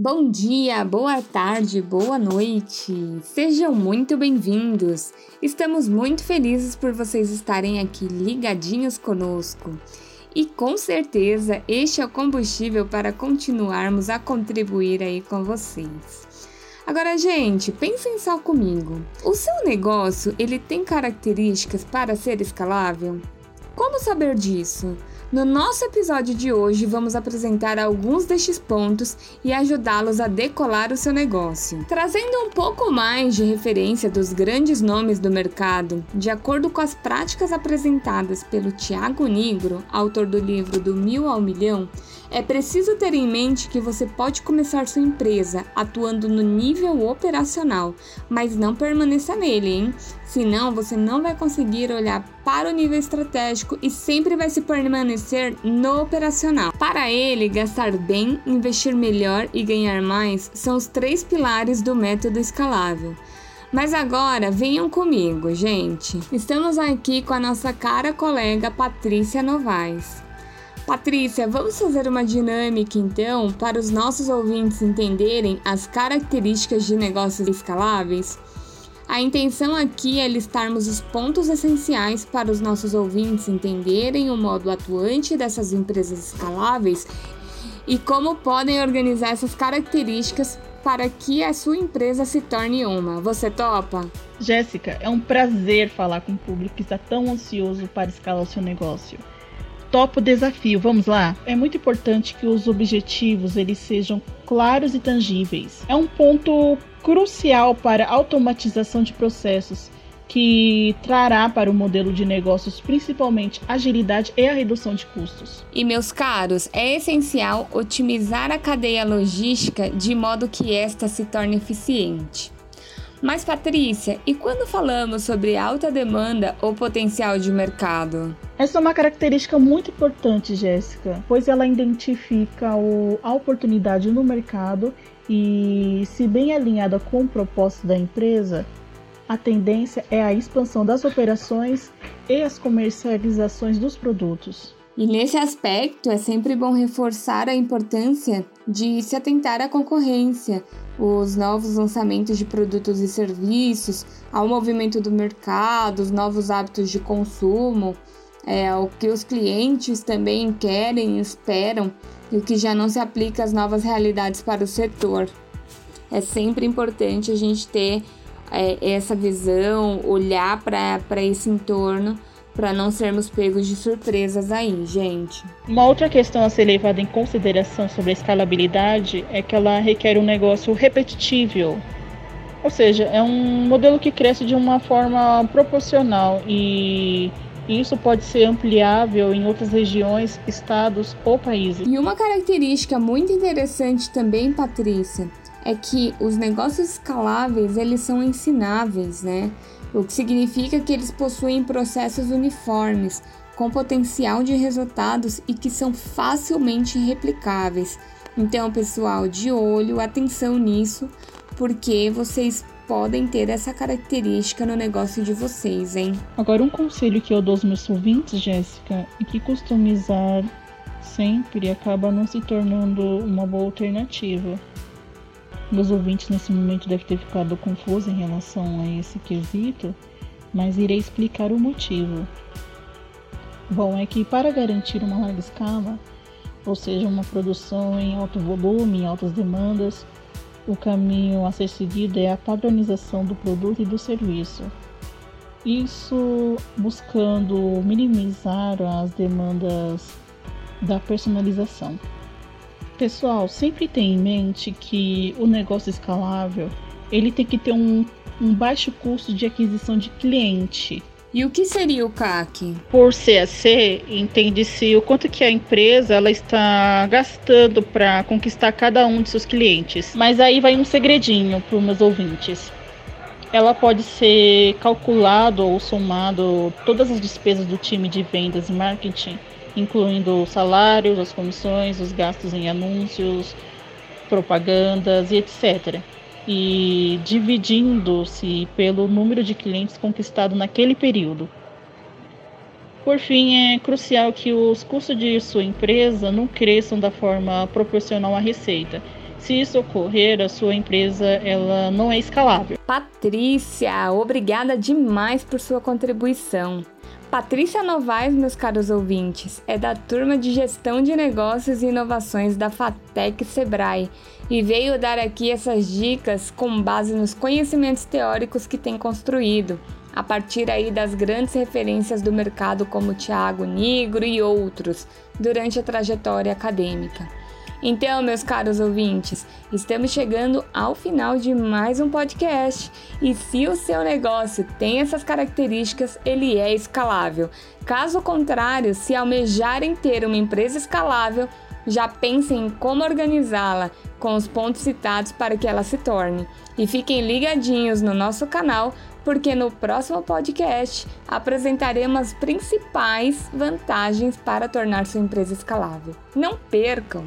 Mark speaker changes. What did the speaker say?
Speaker 1: Bom dia, boa tarde, boa noite. Sejam muito bem-vindos. Estamos muito felizes por vocês estarem aqui ligadinhos conosco. E com certeza este é o combustível para continuarmos a contribuir aí com vocês. Agora, gente, pensem só comigo. O seu negócio, ele tem características para ser escalável? Como saber disso? No nosso episódio de hoje, vamos apresentar alguns destes pontos e ajudá-los a decolar o seu negócio. Trazendo um pouco mais de referência dos grandes nomes do mercado, de acordo com as práticas apresentadas pelo Tiago Nigro, autor do livro Do Mil ao Milhão, é preciso ter em mente que você pode começar sua empresa atuando no nível operacional, mas não permaneça nele, hein? Senão você não vai conseguir olhar para o nível estratégico e sempre vai se permanecer no operacional. Para ele, gastar bem, investir melhor e ganhar mais são os três pilares do método escalável. Mas agora venham comigo, gente. Estamos aqui com a nossa cara colega Patrícia Novaes. Patrícia, vamos fazer uma dinâmica então para os nossos ouvintes entenderem as características de negócios escaláveis? A intenção aqui é listarmos os pontos essenciais para os nossos ouvintes entenderem o modo atuante dessas empresas escaláveis e como podem organizar essas características para que a sua empresa se torne uma. Você topa?
Speaker 2: Jéssica, é um prazer falar com o público que está tão ansioso para escalar o seu negócio topa o desafio. Vamos lá? É muito importante que os objetivos eles sejam claros e tangíveis. É um ponto crucial para a automatização de processos que trará para o modelo de negócios principalmente agilidade e a redução de custos.
Speaker 1: E meus caros, é essencial otimizar a cadeia logística de modo que esta se torne eficiente. Mas Patrícia, e quando falamos sobre alta demanda ou potencial de mercado?
Speaker 2: Essa é uma característica muito importante, Jéssica, pois ela identifica o, a oportunidade no mercado e, se bem alinhada com o propósito da empresa, a tendência é a expansão das operações e as comercializações dos produtos.
Speaker 1: E nesse aspecto é sempre bom reforçar a importância de se atentar à concorrência, os novos lançamentos de produtos e serviços, ao movimento do mercado, os novos hábitos de consumo, é, o que os clientes também querem esperam e o que já não se aplica às novas realidades para o setor. É sempre importante a gente ter é, essa visão, olhar para esse entorno para não sermos pegos de surpresas aí, gente.
Speaker 2: Uma outra questão a ser levada em consideração sobre a escalabilidade é que ela requer um negócio repetitível. Ou seja, é um modelo que cresce de uma forma proporcional e isso pode ser ampliável em outras regiões, estados ou países.
Speaker 1: E uma característica muito interessante também, Patrícia, é que os negócios escaláveis, eles são ensináveis, né? O que significa que eles possuem processos uniformes, com potencial de resultados e que são facilmente replicáveis. Então, pessoal, de olho, atenção nisso, porque vocês podem ter essa característica no negócio de vocês, hein?
Speaker 2: Agora, um conselho que eu dou aos meus ouvintes, Jéssica, é que customizar sempre acaba não se tornando uma boa alternativa. Meus ouvintes nesse momento devem ter ficado confusos em relação a esse quesito, mas irei explicar o motivo. Bom, é que para garantir uma larga escala, ou seja, uma produção em alto volume, em altas demandas, o caminho a ser seguido é a padronização do produto e do serviço. Isso buscando minimizar as demandas da personalização. Pessoal, sempre tenha em mente que o negócio escalável ele tem que ter um, um baixo custo de aquisição de cliente.
Speaker 1: E o que seria o CAC?
Speaker 2: Por CAC, entende-se o quanto que a empresa ela está gastando para conquistar cada um de seus clientes. Mas aí vai um segredinho para os meus ouvintes. Ela pode ser calculado ou somado todas as despesas do time de vendas e marketing incluindo salários, as comissões, os gastos em anúncios, propagandas e etc. E dividindo-se pelo número de clientes conquistado naquele período. Por fim, é crucial que os custos de sua empresa não cresçam da forma proporcional à receita. Se isso ocorrer, a sua empresa ela não é escalável.
Speaker 1: Patrícia, obrigada demais por sua contribuição. Patrícia Novaes, meus caros ouvintes, é da turma de Gestão de Negócios e Inovações da FATEC Sebrae e veio dar aqui essas dicas com base nos conhecimentos teóricos que tem construído, a partir aí das grandes referências do mercado como Tiago Nigro e outros, durante a trajetória acadêmica. Então, meus caros ouvintes, estamos chegando ao final de mais um podcast. E se o seu negócio tem essas características, ele é escalável. Caso contrário, se almejarem ter uma empresa escalável, já pensem em como organizá-la com os pontos citados para que ela se torne. E fiquem ligadinhos no nosso canal, porque no próximo podcast apresentaremos as principais vantagens para tornar sua empresa escalável. Não percam!